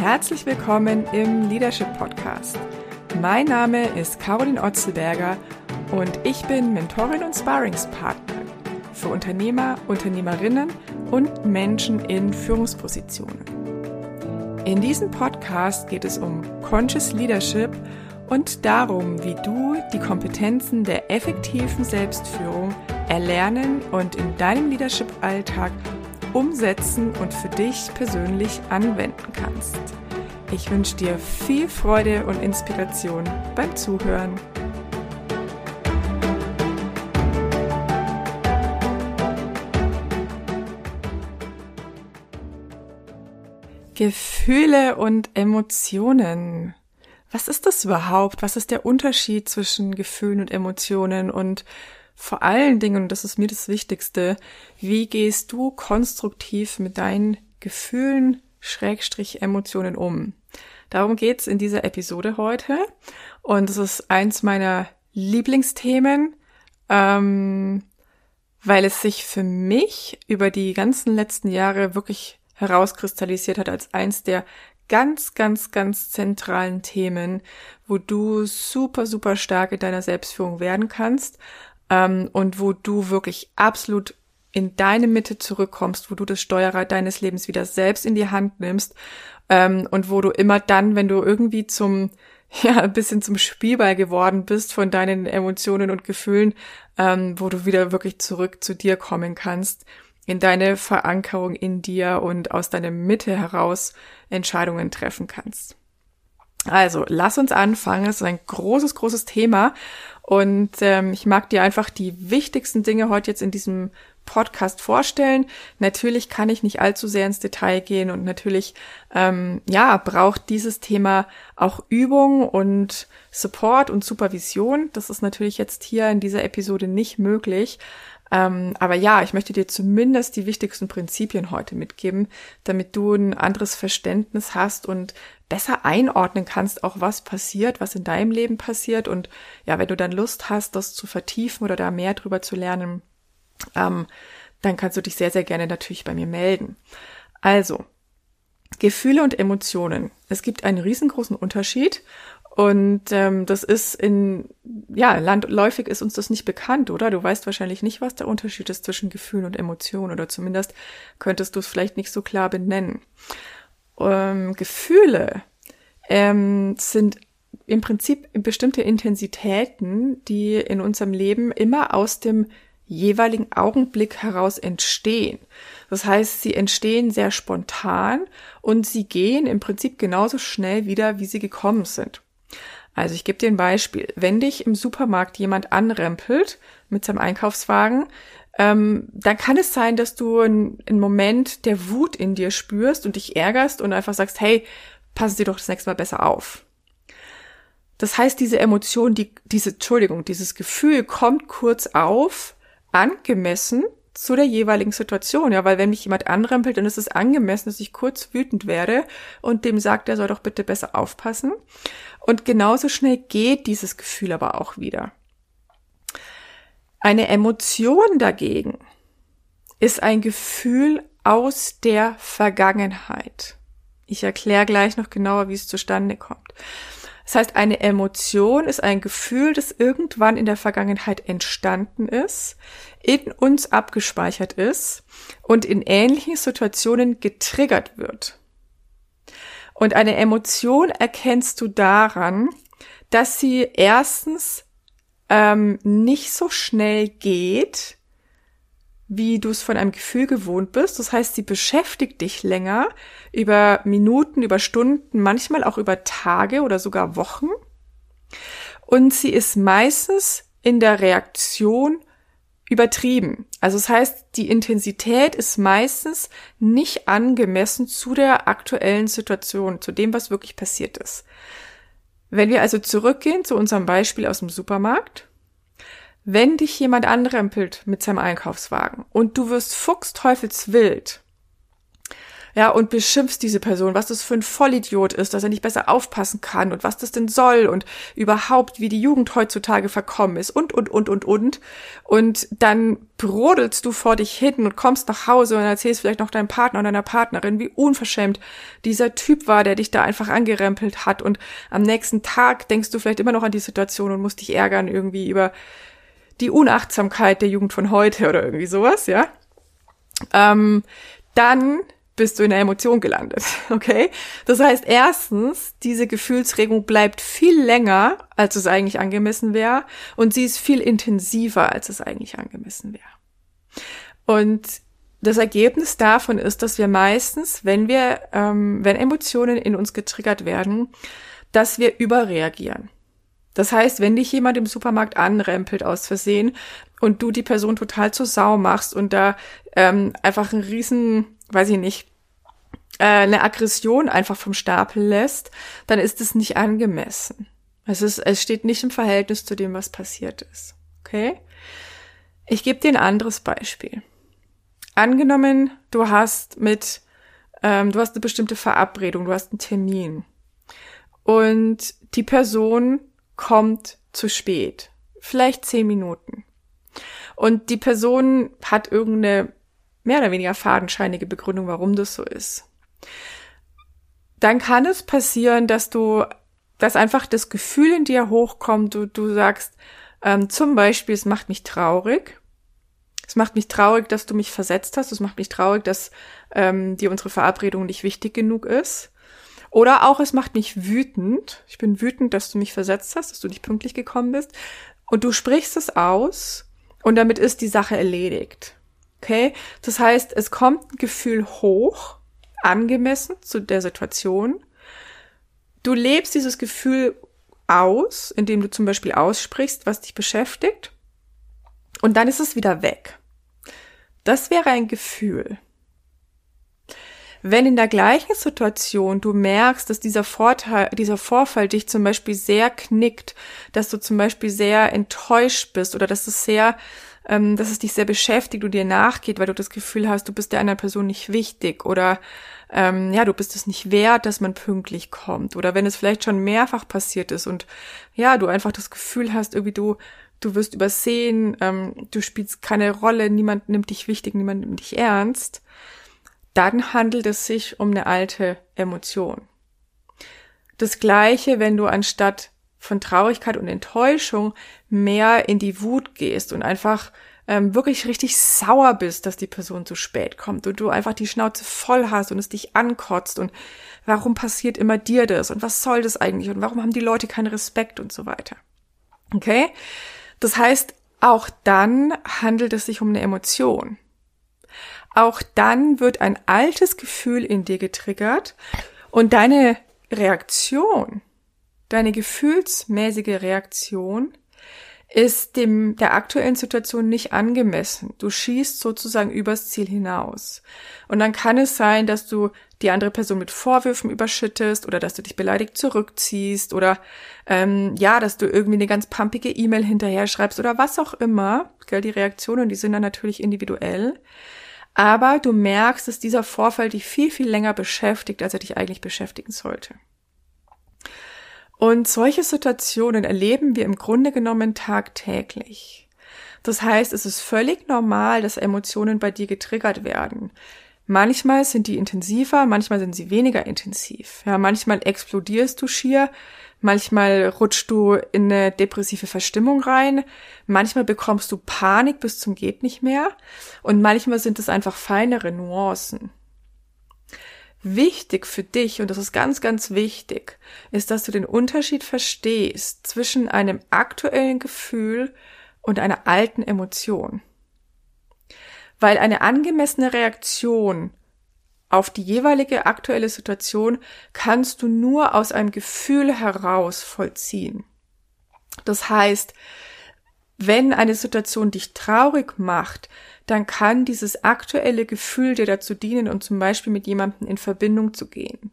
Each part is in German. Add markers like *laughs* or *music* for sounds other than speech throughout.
Herzlich willkommen im Leadership Podcast. Mein Name ist Caroline Otzelberger und ich bin Mentorin und Sparringspartner für Unternehmer, Unternehmerinnen und Menschen in Führungspositionen. In diesem Podcast geht es um Conscious Leadership und darum, wie du die Kompetenzen der effektiven Selbstführung erlernen und in deinem Leadership-Alltag umsetzen und für dich persönlich anwenden kannst. Ich wünsche dir viel Freude und Inspiration beim Zuhören. Gefühle und Emotionen. Was ist das überhaupt? Was ist der Unterschied zwischen Gefühlen und Emotionen? Und vor allen Dingen, und das ist mir das Wichtigste, wie gehst du konstruktiv mit deinen Gefühlen, Schrägstrich Emotionen um? Darum geht's in dieser Episode heute. Und es ist eins meiner Lieblingsthemen, ähm, weil es sich für mich über die ganzen letzten Jahre wirklich herauskristallisiert hat als eins der ganz, ganz, ganz zentralen Themen, wo du super, super stark in deiner Selbstführung werden kannst ähm, und wo du wirklich absolut in deine Mitte zurückkommst, wo du das Steuerrad deines Lebens wieder selbst in die Hand nimmst ähm, und wo du immer dann, wenn du irgendwie zum *laughs* ja ein bisschen zum Spielball geworden bist von deinen Emotionen und Gefühlen, ähm, wo du wieder wirklich zurück zu dir kommen kannst, in deine Verankerung in dir und aus deiner Mitte heraus Entscheidungen treffen kannst. Also, lass uns anfangen. Es ist ein großes, großes Thema. Und ähm, ich mag dir einfach die wichtigsten Dinge heute jetzt in diesem Podcast vorstellen. Natürlich kann ich nicht allzu sehr ins Detail gehen und natürlich, ähm, ja, braucht dieses Thema auch Übung und Support und Supervision. Das ist natürlich jetzt hier in dieser Episode nicht möglich. Ähm, aber ja, ich möchte dir zumindest die wichtigsten Prinzipien heute mitgeben, damit du ein anderes Verständnis hast und besser einordnen kannst, auch was passiert, was in deinem Leben passiert. Und ja, wenn du dann Lust hast, das zu vertiefen oder da mehr drüber zu lernen, ähm, dann kannst du dich sehr, sehr gerne natürlich bei mir melden. Also, Gefühle und Emotionen. Es gibt einen riesengroßen Unterschied und ähm, das ist in, ja, landläufig ist uns das nicht bekannt, oder? Du weißt wahrscheinlich nicht, was der Unterschied ist zwischen Gefühlen und Emotionen, oder zumindest könntest du es vielleicht nicht so klar benennen. Ähm, Gefühle ähm, sind im Prinzip bestimmte Intensitäten, die in unserem Leben immer aus dem jeweiligen Augenblick heraus entstehen. Das heißt, sie entstehen sehr spontan und sie gehen im Prinzip genauso schnell wieder, wie sie gekommen sind. Also ich gebe dir ein Beispiel. Wenn dich im Supermarkt jemand anrempelt mit seinem Einkaufswagen, ähm, dann kann es sein, dass du einen, Moment der Wut in dir spürst und dich ärgerst und einfach sagst, hey, passen Sie doch das nächste Mal besser auf. Das heißt, diese Emotion, die, diese, Entschuldigung, dieses Gefühl kommt kurz auf, angemessen zu der jeweiligen Situation, ja, weil wenn mich jemand anrempelt, dann ist es angemessen, dass ich kurz wütend werde und dem sagt, er soll doch bitte besser aufpassen. Und genauso schnell geht dieses Gefühl aber auch wieder. Eine Emotion dagegen ist ein Gefühl aus der Vergangenheit. Ich erkläre gleich noch genauer, wie es zustande kommt. Das heißt, eine Emotion ist ein Gefühl, das irgendwann in der Vergangenheit entstanden ist, in uns abgespeichert ist und in ähnlichen Situationen getriggert wird. Und eine Emotion erkennst du daran, dass sie erstens ähm, nicht so schnell geht, wie du es von einem Gefühl gewohnt bist. Das heißt, sie beschäftigt dich länger über Minuten, über Stunden, manchmal auch über Tage oder sogar Wochen. Und sie ist meistens in der Reaktion übertrieben. Also das heißt, die Intensität ist meistens nicht angemessen zu der aktuellen Situation, zu dem, was wirklich passiert ist. Wenn wir also zurückgehen zu unserem Beispiel aus dem Supermarkt, wenn dich jemand anrempelt mit seinem Einkaufswagen und du wirst fuchsteufelswild, ja, und beschimpfst diese Person, was das für ein Vollidiot ist, dass er nicht besser aufpassen kann und was das denn soll und überhaupt, wie die Jugend heutzutage verkommen ist und, und, und, und, und. Und dann brodelst du vor dich hin und kommst nach Hause und erzählst vielleicht noch deinem Partner und deiner Partnerin, wie unverschämt dieser Typ war, der dich da einfach angerempelt hat. Und am nächsten Tag denkst du vielleicht immer noch an die Situation und musst dich ärgern irgendwie über die Unachtsamkeit der Jugend von heute oder irgendwie sowas, ja. Ähm, dann bist du in der Emotion gelandet, *laughs* okay? Das heißt, erstens, diese Gefühlsregung bleibt viel länger, als es eigentlich angemessen wäre, und sie ist viel intensiver, als es eigentlich angemessen wäre. Und das Ergebnis davon ist, dass wir meistens, wenn wir, ähm, wenn Emotionen in uns getriggert werden, dass wir überreagieren. Das heißt, wenn dich jemand im Supermarkt anrempelt aus Versehen und du die Person total zur Sau machst und da ähm, einfach einen riesen, weiß ich nicht, äh, eine Aggression einfach vom Stapel lässt, dann ist es nicht angemessen. Es, ist, es steht nicht im Verhältnis zu dem, was passiert ist. Okay? Ich gebe dir ein anderes Beispiel. Angenommen, du hast mit, ähm, du hast eine bestimmte Verabredung, du hast einen Termin und die Person kommt zu spät, vielleicht zehn Minuten. Und die Person hat irgendeine mehr oder weniger fadenscheinige Begründung, warum das so ist dann kann es passieren, dass du, dass einfach das Gefühl in dir hochkommt, du, du sagst ähm, zum Beispiel, es macht mich traurig. Es macht mich traurig, dass du mich versetzt hast. Es macht mich traurig, dass ähm, dir unsere Verabredung nicht wichtig genug ist. Oder auch, es macht mich wütend. Ich bin wütend, dass du mich versetzt hast, dass du nicht pünktlich gekommen bist. Und du sprichst es aus und damit ist die Sache erledigt. Okay? Das heißt, es kommt ein Gefühl hoch angemessen zu der Situation. Du lebst dieses Gefühl aus, indem du zum Beispiel aussprichst, was dich beschäftigt. Und dann ist es wieder weg. Das wäre ein Gefühl. Wenn in der gleichen Situation du merkst, dass dieser Vorteil, dieser Vorfall dich zum Beispiel sehr knickt, dass du zum Beispiel sehr enttäuscht bist oder dass es sehr ähm, dass es dich sehr beschäftigt und dir nachgeht, weil du das Gefühl hast, du bist der anderen Person nicht wichtig oder ähm, ja, du bist es nicht wert, dass man pünktlich kommt. Oder wenn es vielleicht schon mehrfach passiert ist und ja, du einfach das Gefühl hast, irgendwie du, du wirst übersehen, ähm, du spielst keine Rolle, niemand nimmt dich wichtig, niemand nimmt dich ernst, dann handelt es sich um eine alte Emotion. Das gleiche, wenn du anstatt von Traurigkeit und Enttäuschung mehr in die Wut gehst und einfach ähm, wirklich richtig sauer bist, dass die Person zu spät kommt und du einfach die Schnauze voll hast und es dich ankotzt und warum passiert immer dir das und was soll das eigentlich und warum haben die Leute keinen Respekt und so weiter. Okay? Das heißt, auch dann handelt es sich um eine Emotion. Auch dann wird ein altes Gefühl in dir getriggert und deine Reaktion Deine gefühlsmäßige Reaktion ist dem der aktuellen Situation nicht angemessen. Du schießt sozusagen übers Ziel hinaus. Und dann kann es sein, dass du die andere Person mit Vorwürfen überschüttest oder dass du dich beleidigt zurückziehst oder ähm, ja, dass du irgendwie eine ganz pumpige E-Mail hinterher schreibst oder was auch immer. Gell, die Reaktionen, die sind dann natürlich individuell. Aber du merkst, dass dieser Vorfall dich viel, viel länger beschäftigt, als er dich eigentlich beschäftigen sollte. Und solche Situationen erleben wir im Grunde genommen tagtäglich. Das heißt, es ist völlig normal, dass Emotionen bei dir getriggert werden. Manchmal sind die intensiver, manchmal sind sie weniger intensiv. Ja, manchmal explodierst du schier, manchmal rutschst du in eine depressive Verstimmung rein, manchmal bekommst du Panik bis zum geht nicht mehr und manchmal sind es einfach feinere Nuancen. Wichtig für dich, und das ist ganz, ganz wichtig, ist, dass du den Unterschied verstehst zwischen einem aktuellen Gefühl und einer alten Emotion. Weil eine angemessene Reaktion auf die jeweilige aktuelle Situation kannst du nur aus einem Gefühl heraus vollziehen. Das heißt, wenn eine Situation dich traurig macht, dann kann dieses aktuelle Gefühl dir dazu dienen, um zum Beispiel mit jemandem in Verbindung zu gehen.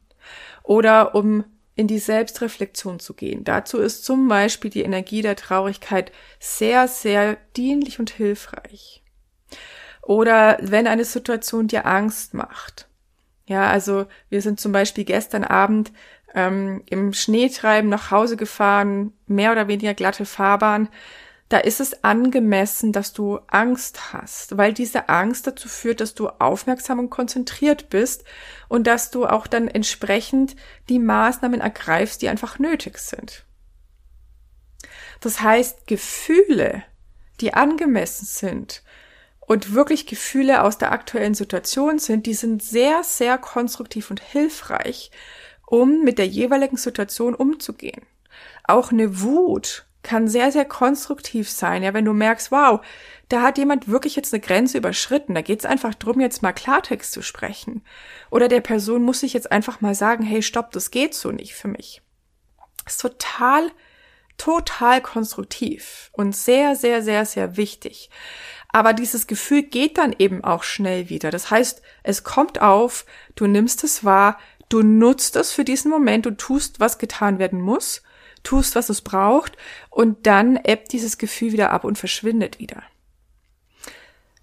Oder um in die Selbstreflexion zu gehen. Dazu ist zum Beispiel die Energie der Traurigkeit sehr, sehr dienlich und hilfreich. Oder wenn eine Situation dir Angst macht, Ja, also wir sind zum Beispiel gestern Abend ähm, im Schneetreiben nach Hause gefahren, mehr oder weniger glatte Fahrbahn. Da ist es angemessen, dass du Angst hast, weil diese Angst dazu führt, dass du aufmerksam und konzentriert bist und dass du auch dann entsprechend die Maßnahmen ergreifst, die einfach nötig sind. Das heißt, Gefühle, die angemessen sind und wirklich Gefühle aus der aktuellen Situation sind, die sind sehr, sehr konstruktiv und hilfreich, um mit der jeweiligen Situation umzugehen. Auch eine Wut kann sehr, sehr konstruktiv sein, ja, wenn du merkst, wow, da hat jemand wirklich jetzt eine Grenze überschritten, da geht es einfach drum, jetzt mal Klartext zu sprechen. Oder der Person muss sich jetzt einfach mal sagen, hey, stopp, das geht so nicht für mich. Das ist total, total konstruktiv und sehr, sehr, sehr, sehr wichtig. Aber dieses Gefühl geht dann eben auch schnell wieder. Das heißt, es kommt auf, du nimmst es wahr, du nutzt es für diesen Moment, du tust, was getan werden muss tust, was es braucht und dann ebbt dieses Gefühl wieder ab und verschwindet wieder.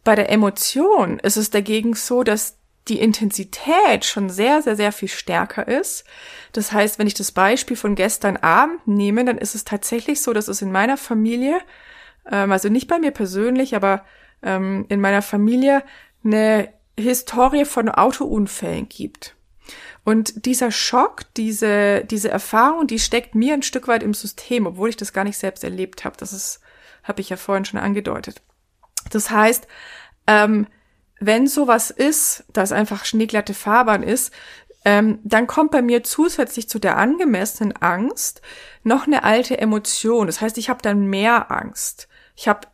Bei der Emotion ist es dagegen so, dass die Intensität schon sehr, sehr, sehr viel stärker ist. Das heißt, wenn ich das Beispiel von gestern Abend nehme, dann ist es tatsächlich so, dass es in meiner Familie, ähm, also nicht bei mir persönlich, aber ähm, in meiner Familie eine Historie von Autounfällen gibt. Und dieser Schock, diese, diese Erfahrung, die steckt mir ein Stück weit im System, obwohl ich das gar nicht selbst erlebt habe. Das ist, habe ich ja vorhin schon angedeutet. Das heißt, ähm, wenn sowas ist, dass einfach schneeglatte Fahrbahn ist, ähm, dann kommt bei mir zusätzlich zu der angemessenen Angst noch eine alte Emotion. Das heißt, ich habe dann mehr Angst. Ich habe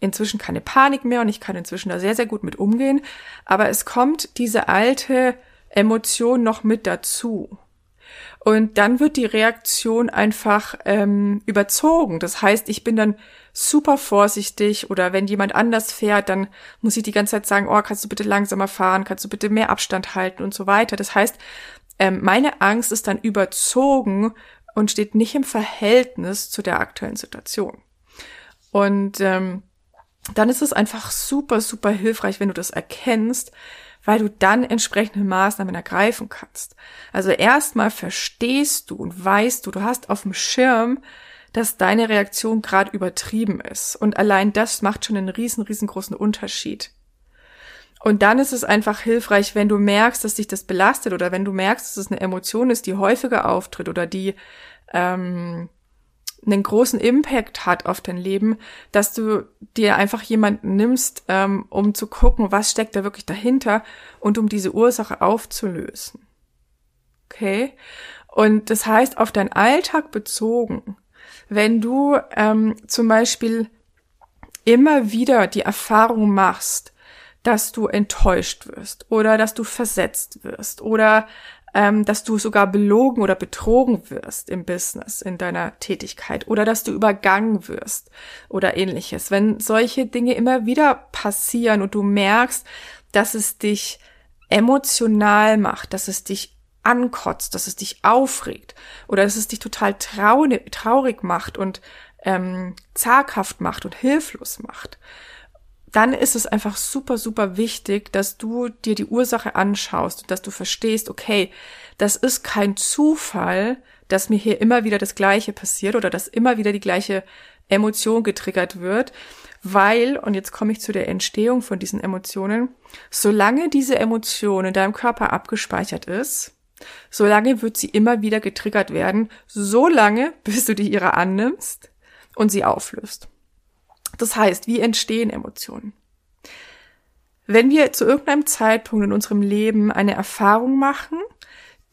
inzwischen keine Panik mehr und ich kann inzwischen da sehr, sehr gut mit umgehen. Aber es kommt diese alte Emotion noch mit dazu. Und dann wird die Reaktion einfach ähm, überzogen. Das heißt, ich bin dann super vorsichtig oder wenn jemand anders fährt, dann muss ich die ganze Zeit sagen, oh, kannst du bitte langsamer fahren, kannst du bitte mehr Abstand halten und so weiter. Das heißt, ähm, meine Angst ist dann überzogen und steht nicht im Verhältnis zu der aktuellen Situation. Und ähm, dann ist es einfach super, super hilfreich, wenn du das erkennst, weil du dann entsprechende Maßnahmen ergreifen kannst. Also erstmal verstehst du und weißt du, du hast auf dem Schirm, dass deine Reaktion gerade übertrieben ist. Und allein das macht schon einen riesen, riesengroßen Unterschied. Und dann ist es einfach hilfreich, wenn du merkst, dass dich das belastet oder wenn du merkst, dass es eine Emotion ist, die häufiger auftritt oder die ähm, einen großen Impact hat auf dein Leben, dass du dir einfach jemanden nimmst, ähm, um zu gucken, was steckt da wirklich dahinter und um diese Ursache aufzulösen. Okay? Und das heißt, auf deinen Alltag bezogen, wenn du ähm, zum Beispiel immer wieder die Erfahrung machst, dass du enttäuscht wirst oder dass du versetzt wirst oder ähm, dass du sogar belogen oder betrogen wirst im Business, in deiner Tätigkeit oder dass du übergangen wirst oder ähnliches. Wenn solche Dinge immer wieder passieren und du merkst, dass es dich emotional macht, dass es dich ankotzt, dass es dich aufregt oder dass es dich total traurig macht und ähm, zaghaft macht und hilflos macht, dann ist es einfach super, super wichtig, dass du dir die Ursache anschaust dass du verstehst, okay, das ist kein Zufall, dass mir hier immer wieder das Gleiche passiert oder dass immer wieder die gleiche Emotion getriggert wird, weil, und jetzt komme ich zu der Entstehung von diesen Emotionen, solange diese Emotion in deinem Körper abgespeichert ist, solange wird sie immer wieder getriggert werden, so lange, *laughs* bis du die ihre annimmst und sie auflöst. Das heißt, wie entstehen Emotionen? Wenn wir zu irgendeinem Zeitpunkt in unserem Leben eine Erfahrung machen,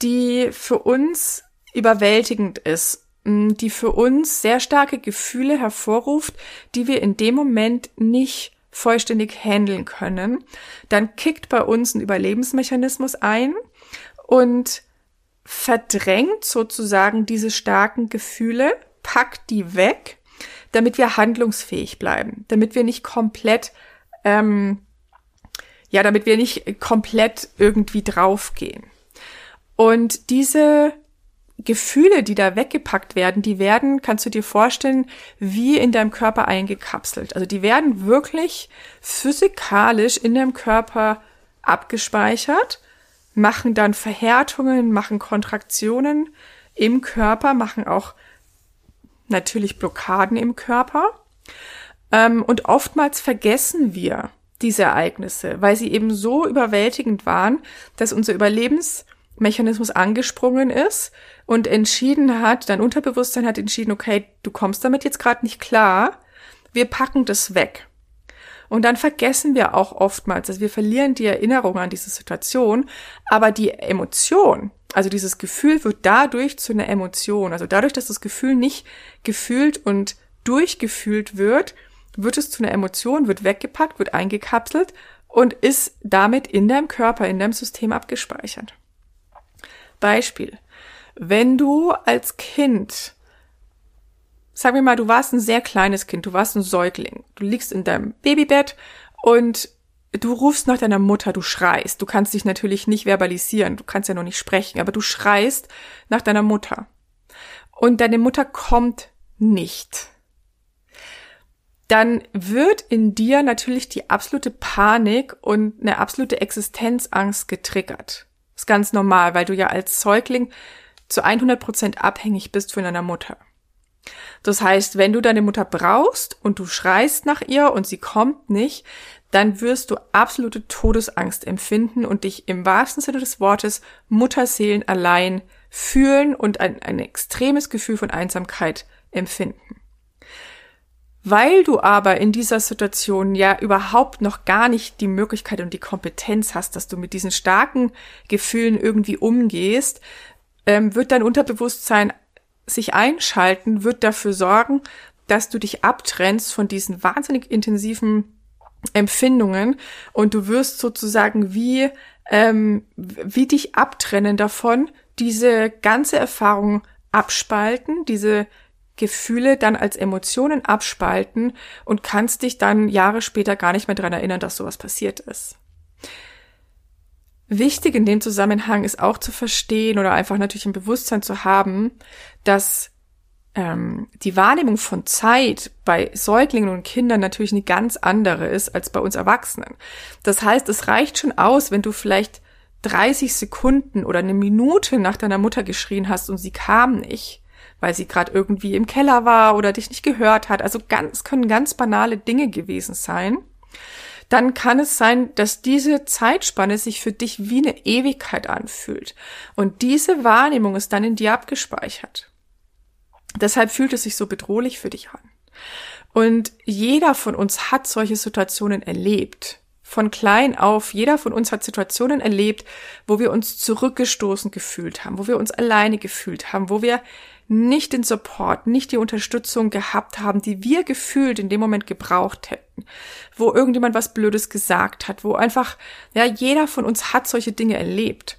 die für uns überwältigend ist, die für uns sehr starke Gefühle hervorruft, die wir in dem Moment nicht vollständig handeln können, dann kickt bei uns ein Überlebensmechanismus ein und verdrängt sozusagen diese starken Gefühle, packt die weg damit wir handlungsfähig bleiben, damit wir nicht komplett, ähm, ja, damit wir nicht komplett irgendwie draufgehen. Und diese Gefühle, die da weggepackt werden, die werden, kannst du dir vorstellen, wie in deinem Körper eingekapselt. Also die werden wirklich physikalisch in deinem Körper abgespeichert, machen dann Verhärtungen, machen Kontraktionen im Körper, machen auch natürlich Blockaden im Körper. Ähm, und oftmals vergessen wir diese Ereignisse, weil sie eben so überwältigend waren, dass unser Überlebensmechanismus angesprungen ist und entschieden hat, dein Unterbewusstsein hat entschieden, okay, du kommst damit jetzt gerade nicht klar, wir packen das weg. Und dann vergessen wir auch oftmals, dass wir verlieren die Erinnerung an diese Situation, aber die Emotion, also dieses Gefühl wird dadurch zu einer Emotion. Also dadurch, dass das Gefühl nicht gefühlt und durchgefühlt wird, wird es zu einer Emotion, wird weggepackt, wird eingekapselt und ist damit in deinem Körper, in deinem System abgespeichert. Beispiel. Wenn du als Kind, sagen wir mal, du warst ein sehr kleines Kind, du warst ein Säugling, du liegst in deinem Babybett und du rufst nach deiner Mutter, du schreist. Du kannst dich natürlich nicht verbalisieren, du kannst ja noch nicht sprechen, aber du schreist nach deiner Mutter. Und deine Mutter kommt nicht. Dann wird in dir natürlich die absolute Panik und eine absolute Existenzangst getriggert. Ist ganz normal, weil du ja als Säugling zu 100 Prozent abhängig bist von deiner Mutter. Das heißt, wenn du deine Mutter brauchst und du schreist nach ihr und sie kommt nicht, dann wirst du absolute Todesangst empfinden und dich im wahrsten Sinne des Wortes Mutterseelen allein fühlen und ein, ein extremes Gefühl von Einsamkeit empfinden. Weil du aber in dieser Situation ja überhaupt noch gar nicht die Möglichkeit und die Kompetenz hast, dass du mit diesen starken Gefühlen irgendwie umgehst, ähm, wird dein Unterbewusstsein sich einschalten, wird dafür sorgen, dass du dich abtrennst von diesen wahnsinnig intensiven Empfindungen und du wirst sozusagen wie, ähm, wie dich abtrennen davon, diese ganze Erfahrung abspalten, diese Gefühle dann als Emotionen abspalten und kannst dich dann Jahre später gar nicht mehr dran erinnern, dass sowas passiert ist. Wichtig in dem Zusammenhang ist auch zu verstehen oder einfach natürlich im Bewusstsein zu haben, dass ähm, die Wahrnehmung von Zeit bei Säuglingen und Kindern natürlich eine ganz andere ist als bei uns Erwachsenen. Das heißt, es reicht schon aus, wenn du vielleicht 30 Sekunden oder eine Minute nach deiner Mutter geschrien hast und sie kam nicht, weil sie gerade irgendwie im Keller war oder dich nicht gehört hat. Also ganz können ganz banale Dinge gewesen sein. Dann kann es sein, dass diese Zeitspanne sich für dich wie eine Ewigkeit anfühlt. Und diese Wahrnehmung ist dann in dir abgespeichert. Deshalb fühlt es sich so bedrohlich für dich an. Und jeder von uns hat solche Situationen erlebt. Von klein auf, jeder von uns hat Situationen erlebt, wo wir uns zurückgestoßen gefühlt haben, wo wir uns alleine gefühlt haben, wo wir nicht den Support, nicht die Unterstützung gehabt haben, die wir gefühlt in dem Moment gebraucht hätten, wo irgendjemand was Blödes gesagt hat, wo einfach, ja, jeder von uns hat solche Dinge erlebt.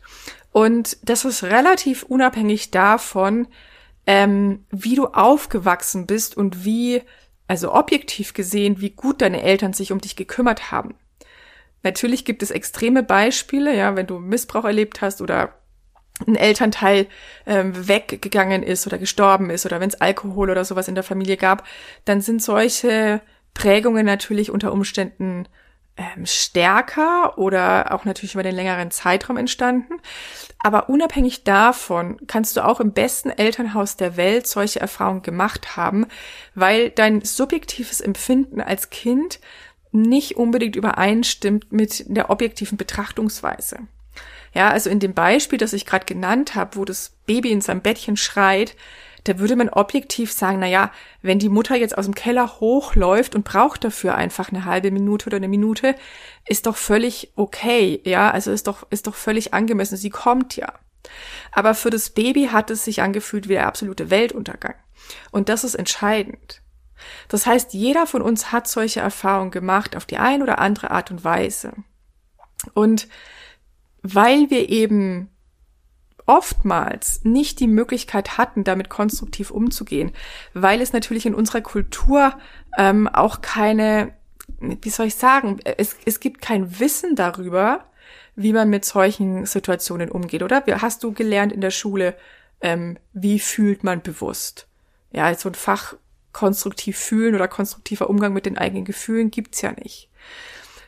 Und das ist relativ unabhängig davon, ähm, wie du aufgewachsen bist und wie, also objektiv gesehen, wie gut deine Eltern sich um dich gekümmert haben. Natürlich gibt es extreme Beispiele, ja, wenn du Missbrauch erlebt hast oder ein Elternteil ähm, weggegangen ist oder gestorben ist oder wenn es Alkohol oder sowas in der Familie gab, dann sind solche Prägungen natürlich unter Umständen ähm, stärker oder auch natürlich über den längeren Zeitraum entstanden. Aber unabhängig davon kannst du auch im besten Elternhaus der Welt solche Erfahrungen gemacht haben, weil dein subjektives Empfinden als Kind nicht unbedingt übereinstimmt mit der objektiven Betrachtungsweise. Ja, also in dem Beispiel, das ich gerade genannt habe, wo das Baby in seinem Bettchen schreit, da würde man objektiv sagen, na ja, wenn die Mutter jetzt aus dem Keller hochläuft und braucht dafür einfach eine halbe Minute oder eine Minute, ist doch völlig okay, ja, also ist doch, ist doch völlig angemessen. Sie kommt ja. Aber für das Baby hat es sich angefühlt wie der absolute Weltuntergang. Und das ist entscheidend. Das heißt, jeder von uns hat solche Erfahrungen gemacht auf die eine oder andere Art und Weise. Und weil wir eben oftmals nicht die Möglichkeit hatten, damit konstruktiv umzugehen, weil es natürlich in unserer Kultur ähm, auch keine, wie soll ich sagen, es, es gibt kein Wissen darüber, wie man mit solchen Situationen umgeht, oder? Hast du gelernt in der Schule, ähm, wie fühlt man bewusst? Ja, so ein Fach konstruktiv fühlen oder konstruktiver Umgang mit den eigenen Gefühlen gibt's ja nicht.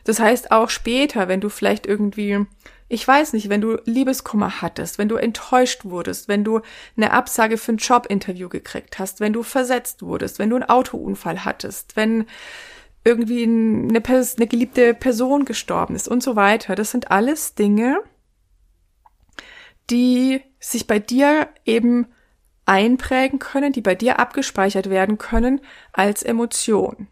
Das heißt, auch später, wenn du vielleicht irgendwie ich weiß nicht, wenn du Liebeskummer hattest, wenn du enttäuscht wurdest, wenn du eine Absage für ein Jobinterview gekriegt hast, wenn du versetzt wurdest, wenn du einen Autounfall hattest, wenn irgendwie eine, eine geliebte Person gestorben ist und so weiter. Das sind alles Dinge, die sich bei dir eben einprägen können, die bei dir abgespeichert werden können als Emotion.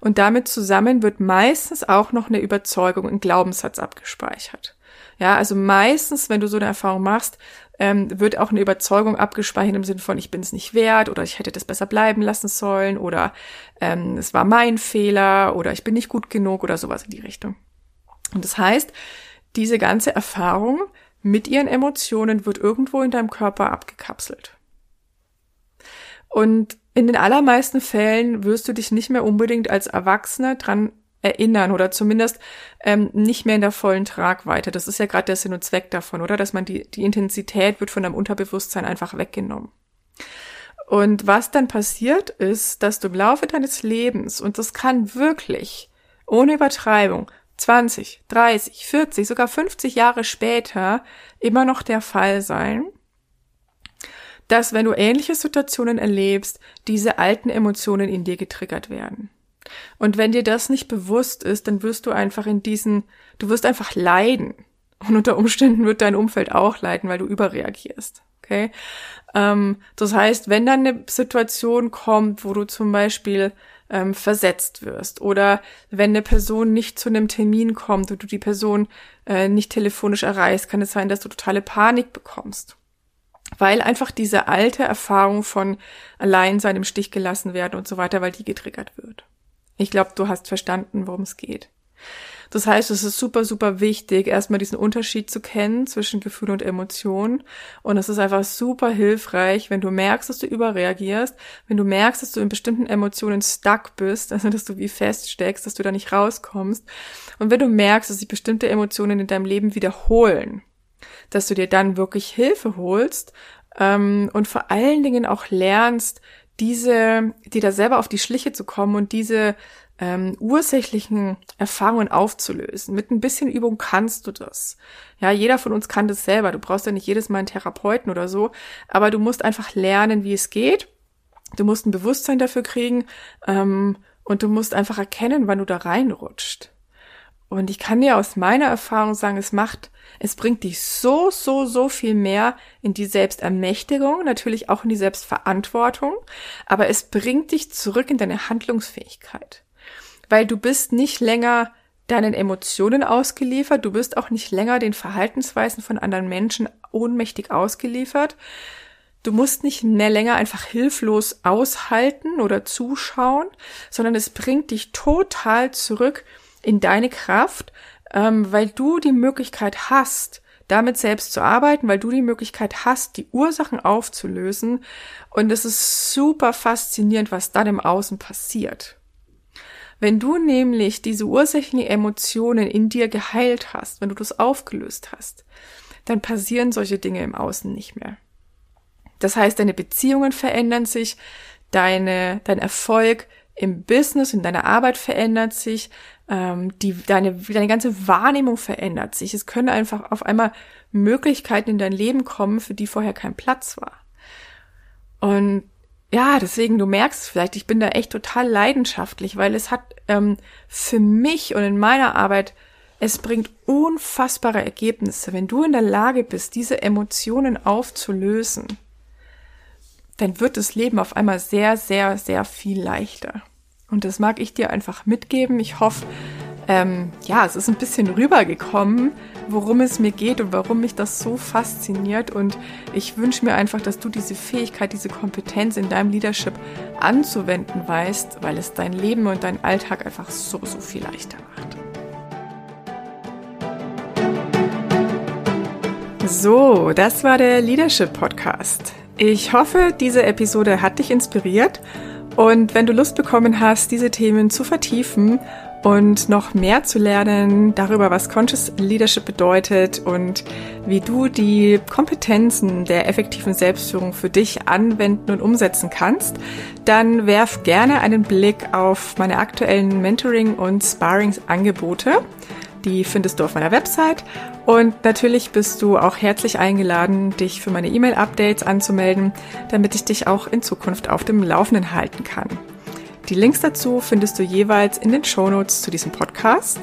Und damit zusammen wird meistens auch noch eine Überzeugung, ein Glaubenssatz abgespeichert. Ja, also meistens, wenn du so eine Erfahrung machst, ähm, wird auch eine Überzeugung abgespeichert im Sinne von, ich bin es nicht wert oder ich hätte das besser bleiben lassen sollen oder ähm, es war mein Fehler oder ich bin nicht gut genug oder sowas in die Richtung. Und das heißt, diese ganze Erfahrung mit ihren Emotionen wird irgendwo in deinem Körper abgekapselt. Und in den allermeisten Fällen wirst du dich nicht mehr unbedingt als Erwachsener dran erinnern oder zumindest ähm, nicht mehr in der vollen Tragweite. Das ist ja gerade der Sinn und Zweck davon, oder? Dass man die, die Intensität wird von deinem Unterbewusstsein einfach weggenommen. Und was dann passiert ist, dass du im Laufe deines Lebens, und das kann wirklich, ohne Übertreibung, 20, 30, 40, sogar 50 Jahre später immer noch der Fall sein, dass wenn du ähnliche Situationen erlebst, diese alten Emotionen in dir getriggert werden. Und wenn dir das nicht bewusst ist, dann wirst du einfach in diesen, du wirst einfach leiden. Und unter Umständen wird dein Umfeld auch leiden, weil du überreagierst. Okay? Ähm, das heißt, wenn dann eine Situation kommt, wo du zum Beispiel ähm, versetzt wirst oder wenn eine Person nicht zu einem Termin kommt und du die Person äh, nicht telefonisch erreichst, kann es sein, dass du totale Panik bekommst. Weil einfach diese alte Erfahrung von allein sein im Stich gelassen werden und so weiter, weil die getriggert wird. Ich glaube, du hast verstanden, worum es geht. Das heißt, es ist super, super wichtig, erstmal diesen Unterschied zu kennen zwischen Gefühl und Emotion. Und es ist einfach super hilfreich, wenn du merkst, dass du überreagierst, wenn du merkst, dass du in bestimmten Emotionen stuck bist, also dass du wie feststeckst, dass du da nicht rauskommst. Und wenn du merkst, dass sich bestimmte Emotionen in deinem Leben wiederholen, dass du dir dann wirklich Hilfe holst ähm, und vor allen Dingen auch lernst, diese, dir da selber auf die Schliche zu kommen und diese ähm, ursächlichen Erfahrungen aufzulösen. Mit ein bisschen Übung kannst du das. Ja, jeder von uns kann das selber. Du brauchst ja nicht jedes Mal einen Therapeuten oder so, aber du musst einfach lernen, wie es geht. Du musst ein Bewusstsein dafür kriegen ähm, und du musst einfach erkennen, wann du da reinrutscht. Und ich kann dir aus meiner Erfahrung sagen, es macht, es bringt dich so, so, so viel mehr in die Selbstermächtigung, natürlich auch in die Selbstverantwortung, aber es bringt dich zurück in deine Handlungsfähigkeit. Weil du bist nicht länger deinen Emotionen ausgeliefert, du bist auch nicht länger den Verhaltensweisen von anderen Menschen ohnmächtig ausgeliefert. Du musst nicht mehr länger einfach hilflos aushalten oder zuschauen, sondern es bringt dich total zurück in deine Kraft, ähm, weil du die Möglichkeit hast, damit selbst zu arbeiten, weil du die Möglichkeit hast, die Ursachen aufzulösen. Und es ist super faszinierend, was dann im Außen passiert. Wenn du nämlich diese ursächlichen Emotionen in dir geheilt hast, wenn du das aufgelöst hast, dann passieren solche Dinge im Außen nicht mehr. Das heißt, deine Beziehungen verändern sich, deine, dein Erfolg im Business, in deiner Arbeit verändert sich, ähm, die, deine, deine ganze Wahrnehmung verändert sich. Es können einfach auf einmal Möglichkeiten in dein Leben kommen, für die vorher kein Platz war. Und ja, deswegen, du merkst vielleicht, ich bin da echt total leidenschaftlich, weil es hat ähm, für mich und in meiner Arbeit, es bringt unfassbare Ergebnisse. Wenn du in der Lage bist, diese Emotionen aufzulösen, dann wird das Leben auf einmal sehr, sehr, sehr viel leichter. Und das mag ich dir einfach mitgeben. Ich hoffe, ähm, ja, es ist ein bisschen rübergekommen, worum es mir geht und warum mich das so fasziniert. Und ich wünsche mir einfach, dass du diese Fähigkeit, diese Kompetenz in deinem Leadership anzuwenden weißt, weil es dein Leben und dein Alltag einfach so, so viel leichter macht. So, das war der Leadership Podcast. Ich hoffe, diese Episode hat dich inspiriert und wenn du Lust bekommen hast, diese Themen zu vertiefen und noch mehr zu lernen darüber, was Conscious Leadership bedeutet und wie du die Kompetenzen der effektiven Selbstführung für dich anwenden und umsetzen kannst, dann werf gerne einen Blick auf meine aktuellen Mentoring- und Sparringsangebote. Die findest du auf meiner Website. Und natürlich bist du auch herzlich eingeladen, dich für meine E-Mail-Updates anzumelden, damit ich dich auch in Zukunft auf dem Laufenden halten kann. Die Links dazu findest du jeweils in den Shownotes zu diesem Podcast.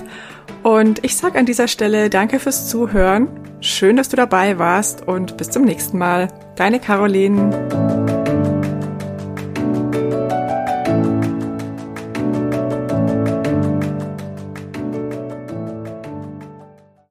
Und ich sage an dieser Stelle danke fürs Zuhören. Schön, dass du dabei warst und bis zum nächsten Mal. Deine Caroline.